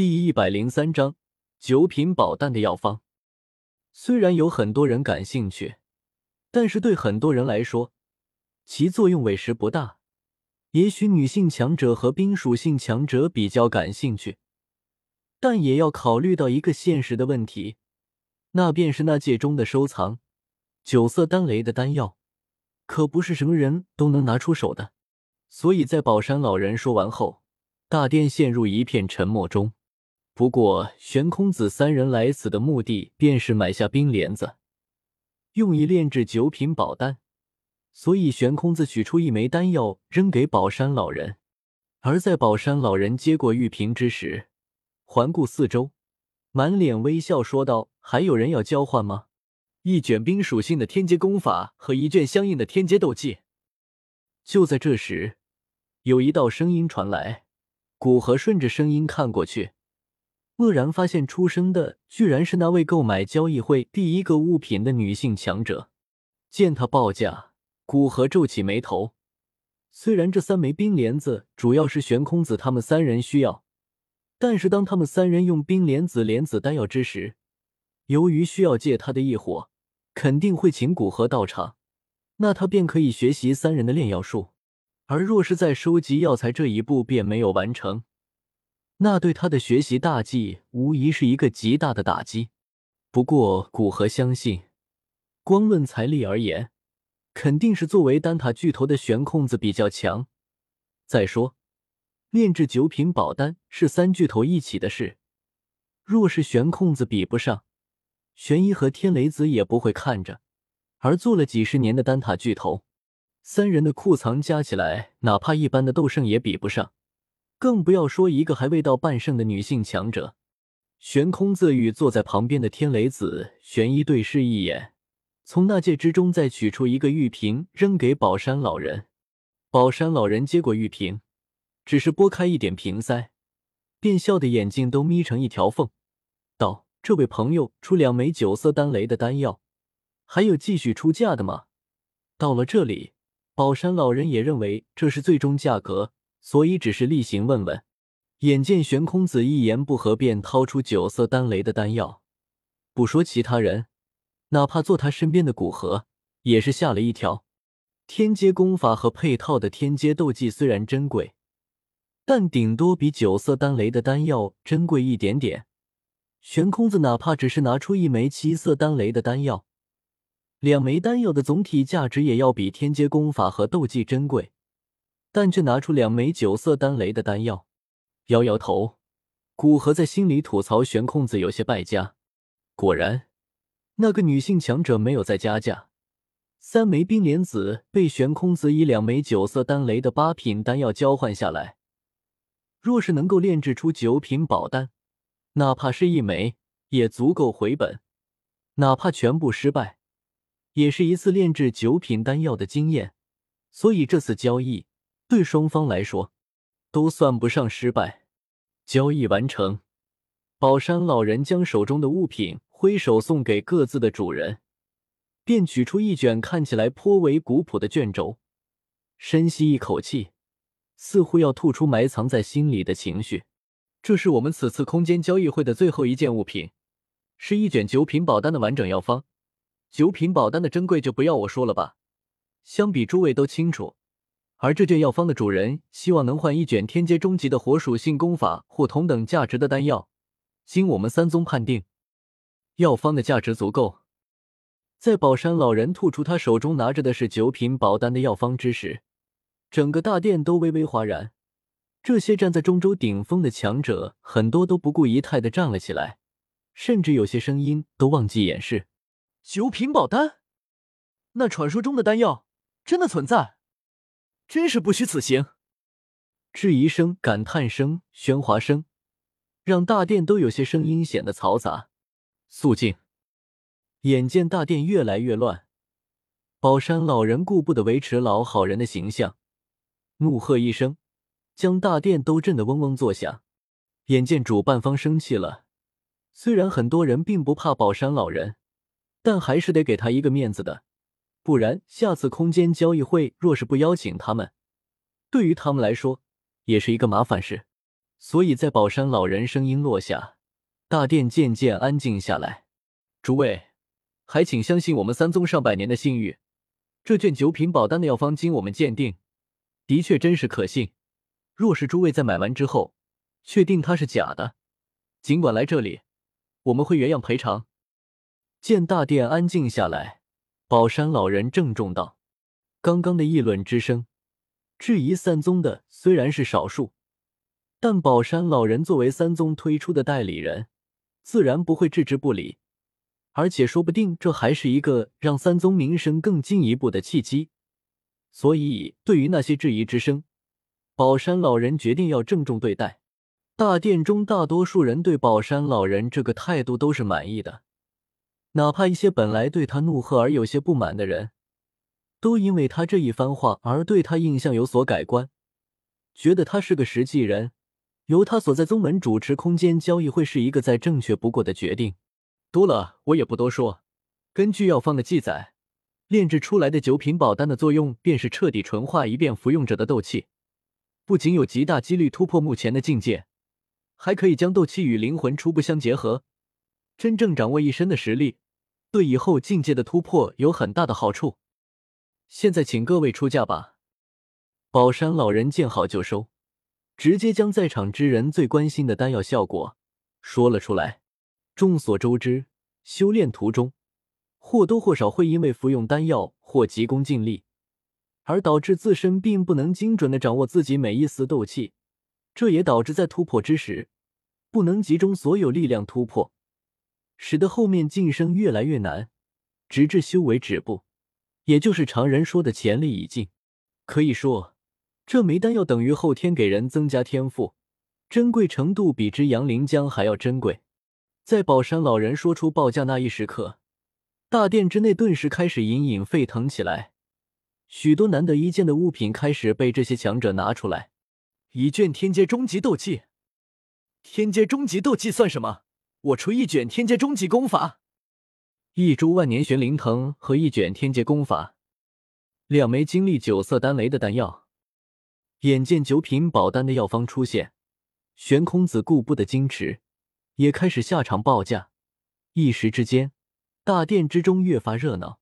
第一百零三章九品宝丹的药方。虽然有很多人感兴趣，但是对很多人来说，其作用委实不大。也许女性强者和冰属性强者比较感兴趣，但也要考虑到一个现实的问题，那便是那界中的收藏九色丹雷的丹药，可不是什么人都能拿出手的。所以在宝山老人说完后，大殿陷入一片沉默中。不过，玄空子三人来此的目的便是买下冰莲子，用以炼制九品宝丹。所以，玄空子取出一枚丹药扔给宝山老人。而在宝山老人接过玉瓶之时，环顾四周，满脸微笑说道：“还有人要交换吗？一卷冰属性的天阶功法和一卷相应的天阶斗技。”就在这时，有一道声音传来，古河顺着声音看过去。愕然发现，出生的居然是那位购买交易会第一个物品的女性强者。见他报价，古河皱起眉头。虽然这三枚冰莲子主要是玄空子他们三人需要，但是当他们三人用冰莲子莲子丹药之时，由于需要借他的异火，肯定会请古河到场，那他便可以学习三人的炼药术。而若是在收集药材这一步便没有完成。那对他的学习大计无疑是一个极大的打击。不过古河相信，光论财力而言，肯定是作为丹塔巨头的玄空子比较强。再说，炼制九品宝丹是三巨头一起的事，若是玄空子比不上，玄一和天雷子也不会看着。而做了几十年的丹塔巨头，三人的库藏加起来，哪怕一般的斗圣也比不上。更不要说一个还未到半圣的女性强者。悬空自与坐在旁边的天雷子玄一对视一眼，从那戒之中再取出一个玉瓶，扔给宝山老人。宝山老人接过玉瓶，只是拨开一点瓶塞，便笑的眼睛都眯成一条缝，道：“这位朋友出两枚九色丹雷的丹药，还有继续出价的吗？”到了这里，宝山老人也认为这是最终价格。所以只是例行问问，眼见玄空子一言不合便掏出九色丹雷的丹药，不说其他人，哪怕坐他身边的古河也是吓了一跳。天阶功法和配套的天阶斗技虽然珍贵，但顶多比九色丹雷的丹药珍贵一点点。玄空子哪怕只是拿出一枚七色丹雷的丹药，两枚丹药的总体价值也要比天阶功法和斗技珍贵。但却拿出两枚九色丹雷的丹药，摇摇头，古河在心里吐槽玄空子有些败家。果然，那个女性强者没有再加价，三枚冰莲子被玄空子以两枚九色丹雷的八品丹药交换下来。若是能够炼制出九品宝丹，哪怕是一枚也足够回本；哪怕全部失败，也是一次炼制九品丹药的经验。所以这次交易。对双方来说，都算不上失败。交易完成，宝山老人将手中的物品挥手送给各自的主人，便取出一卷看起来颇为古朴的卷轴，深吸一口气，似乎要吐出埋藏在心里的情绪。这是我们此次空间交易会的最后一件物品，是一卷九品宝丹的完整药方。九品宝丹的珍贵就不要我说了吧，相比诸位都清楚。而这卷药方的主人希望能换一卷天阶中级的火属性功法或同等价值的丹药。经我们三宗判定，药方的价值足够。在宝山老人吐出他手中拿着的是九品宝丹的药方之时，整个大殿都微微哗然。这些站在中州顶峰的强者，很多都不顾仪态的站了起来，甚至有些声音都忘记掩饰。九品宝丹，那传说中的丹药真的存在？真是不虚此行！质疑声、感叹声、喧哗声，让大殿都有些声音显得嘈杂。肃静！眼见大殿越来越乱，宝山老人顾不得维持老好人的形象，怒喝一声，将大殿都震得嗡嗡作响。眼见主办方生气了，虽然很多人并不怕宝山老人，但还是得给他一个面子的。不然，下次空间交易会若是不邀请他们，对于他们来说也是一个麻烦事。所以在宝山老人声音落下，大殿渐渐安静下来。诸位，还请相信我们三宗上百年的信誉，这卷九品宝丹的药方经我们鉴定，的确真实可信。若是诸位在买完之后确定它是假的，尽管来这里，我们会原样赔偿。见大殿安静下来，宝山老人郑重道：“刚刚的议论之声，质疑三宗的虽然是少数，但宝山老人作为三宗推出的代理人，自然不会置之不理。而且说不定这还是一个让三宗名声更进一步的契机。所以，对于那些质疑之声，宝山老人决定要郑重对待。大殿中大多数人对宝山老人这个态度都是满意的。”哪怕一些本来对他怒喝而有些不满的人，都因为他这一番话而对他印象有所改观，觉得他是个实际人，由他所在宗门主持空间交易会是一个再正确不过的决定。多了，我也不多说。根据药方的记载，炼制出来的九品宝丹的作用便是彻底纯化一遍服用者的斗气，不仅有极大几率突破目前的境界，还可以将斗气与灵魂初步相结合。真正掌握一身的实力，对以后境界的突破有很大的好处。现在请各位出价吧。宝山老人见好就收，直接将在场之人最关心的丹药效果说了出来。众所周知，修炼途中或多或少会因为服用丹药或急功近利，而导致自身并不能精准的掌握自己每一丝斗气，这也导致在突破之时不能集中所有力量突破。使得后面晋升越来越难，直至修为止步，也就是常人说的潜力已尽。可以说，这枚丹药等于后天给人增加天赋，珍贵程度比之杨凌江还要珍贵。在宝山老人说出报价那一时刻，大殿之内顿时开始隐隐沸腾起来，许多难得一见的物品开始被这些强者拿出来。一卷天阶终极斗气，天阶终极斗气算什么？我出一卷天阶终极功法，一株万年玄灵藤和一卷天阶功法，两枚经历九色丹雷的丹药。眼见九品宝丹的药方出现，玄空子顾不得矜持，也开始下场报价。一时之间，大殿之中越发热闹。